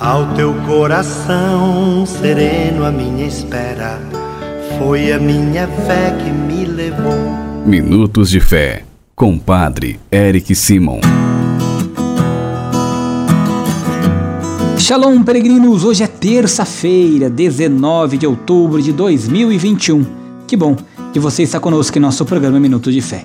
Ao teu coração sereno, a minha espera foi a minha fé que me levou. Minutos de Fé, com Padre Eric Simon. Shalom, peregrinos! Hoje é terça-feira, 19 de outubro de 2021. Que bom que você está conosco em nosso programa Minutos de Fé.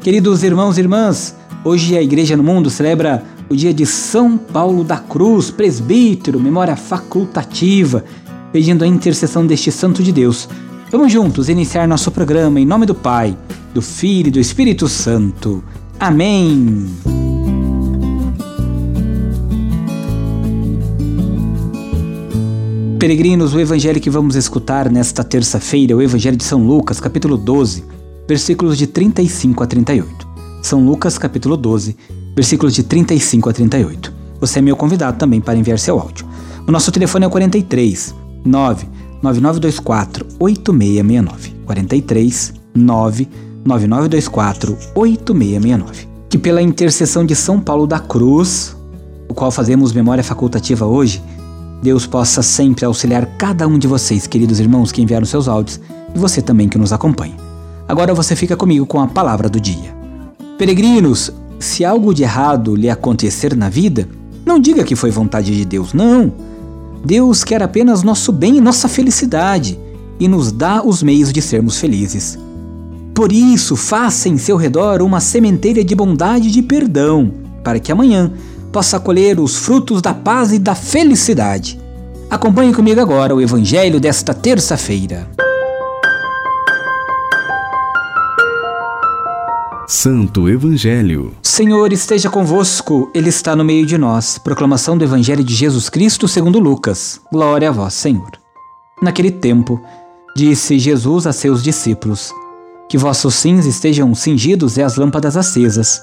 Queridos irmãos e irmãs, hoje a Igreja no Mundo celebra o dia de São Paulo da Cruz, presbítero, memória facultativa, pedindo a intercessão deste santo de Deus. Vamos juntos iniciar nosso programa em nome do Pai, do Filho e do Espírito Santo. Amém. Peregrinos, o evangelho que vamos escutar nesta terça-feira é o Evangelho de São Lucas, capítulo 12, versículos de 35 a 38. São Lucas, capítulo 12, versículos de 35 a 38. Você é meu convidado também para enviar seu áudio. O nosso telefone é o 43 99924 8669. 43 99924 8669. Que pela intercessão de São Paulo da Cruz, o qual fazemos memória facultativa hoje, Deus possa sempre auxiliar cada um de vocês, queridos irmãos que enviaram seus áudios, e você também que nos acompanha. Agora você fica comigo com a palavra do dia. Peregrinos, se algo de errado lhe acontecer na vida, não diga que foi vontade de Deus, não. Deus quer apenas nosso bem e nossa felicidade e nos dá os meios de sermos felizes. Por isso, faça em seu redor uma sementeira de bondade e de perdão, para que amanhã possa colher os frutos da paz e da felicidade. Acompanhe comigo agora o Evangelho desta terça-feira. Santo Evangelho. Senhor esteja convosco, Ele está no meio de nós. Proclamação do Evangelho de Jesus Cristo segundo Lucas. Glória a vós, Senhor. Naquele tempo, disse Jesus a seus discípulos: Que vossos sims estejam cingidos e as lâmpadas acesas.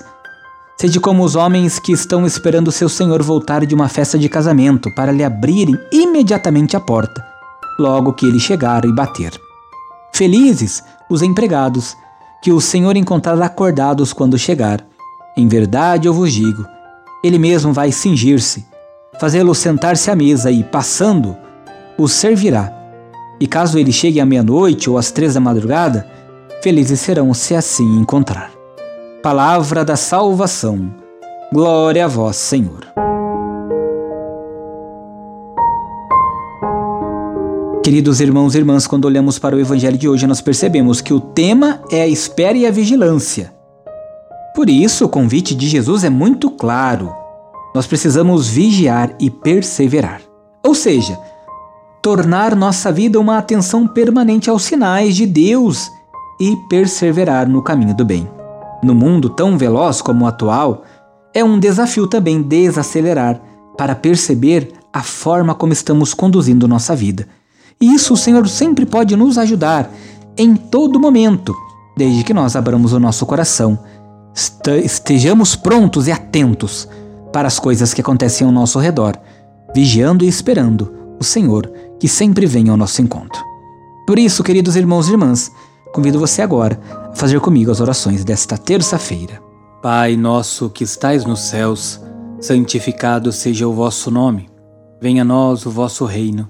Sede como os homens que estão esperando seu Senhor voltar de uma festa de casamento para lhe abrirem imediatamente a porta, logo que ele chegar e bater. Felizes os empregados que o Senhor encontrará acordados quando chegar. Em verdade eu vos digo, ele mesmo vai cingir-se, fazê-lo sentar-se à mesa e, passando, os servirá. E caso ele chegue à meia-noite ou às três da madrugada, felizes serão se assim encontrar. Palavra da salvação. Glória a vós, Senhor. Queridos irmãos e irmãs, quando olhamos para o Evangelho de hoje, nós percebemos que o tema é a espera e a vigilância. Por isso, o convite de Jesus é muito claro. Nós precisamos vigiar e perseverar. Ou seja, tornar nossa vida uma atenção permanente aos sinais de Deus e perseverar no caminho do bem. No mundo tão veloz como o atual, é um desafio também desacelerar para perceber a forma como estamos conduzindo nossa vida e isso o Senhor sempre pode nos ajudar em todo momento, desde que nós abramos o nosso coração, estejamos prontos e atentos para as coisas que acontecem ao nosso redor, vigiando e esperando o Senhor que sempre vem ao nosso encontro. Por isso, queridos irmãos e irmãs, convido você agora a fazer comigo as orações desta terça-feira. Pai nosso que estais nos céus, santificado seja o vosso nome. Venha a nós o vosso reino.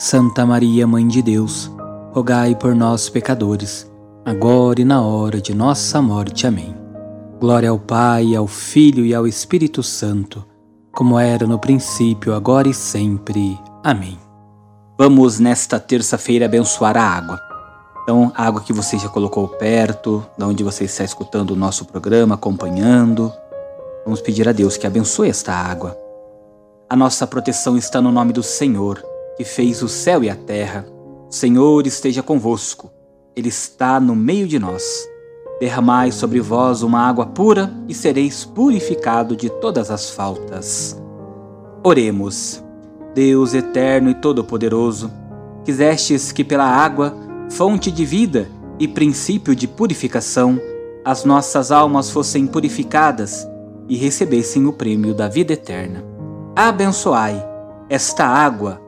Santa Maria, Mãe de Deus, rogai por nós, pecadores, agora e na hora de nossa morte. Amém. Glória ao Pai, ao Filho e ao Espírito Santo, como era no princípio, agora e sempre. Amém. Vamos nesta terça-feira abençoar a água. Então, a água que você já colocou perto, da onde você está escutando o nosso programa, acompanhando. Vamos pedir a Deus que abençoe esta água. A nossa proteção está no nome do Senhor que fez o céu e a terra. Senhor esteja convosco, Ele está no meio de nós. Derramai sobre vós uma água pura e sereis purificado de todas as faltas. Oremos. Deus eterno e todo-poderoso, quisestes que pela água, fonte de vida e princípio de purificação, as nossas almas fossem purificadas e recebessem o prêmio da vida eterna. Abençoai esta água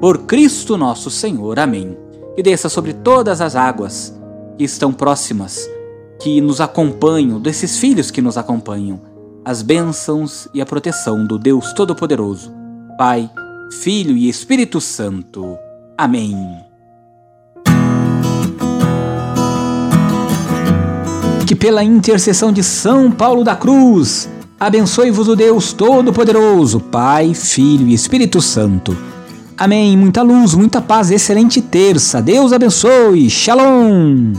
Por Cristo nosso Senhor. Amém. Que desça sobre todas as águas que estão próximas, que nos acompanham, desses filhos que nos acompanham, as bênçãos e a proteção do Deus Todo-Poderoso, Pai, Filho e Espírito Santo. Amém. que pela intercessão de São Paulo da Cruz, abençoe-vos o Deus Todo-Poderoso, Pai, Filho e Espírito Santo. Amém. Muita luz, muita paz, excelente terça. Deus abençoe. Shalom.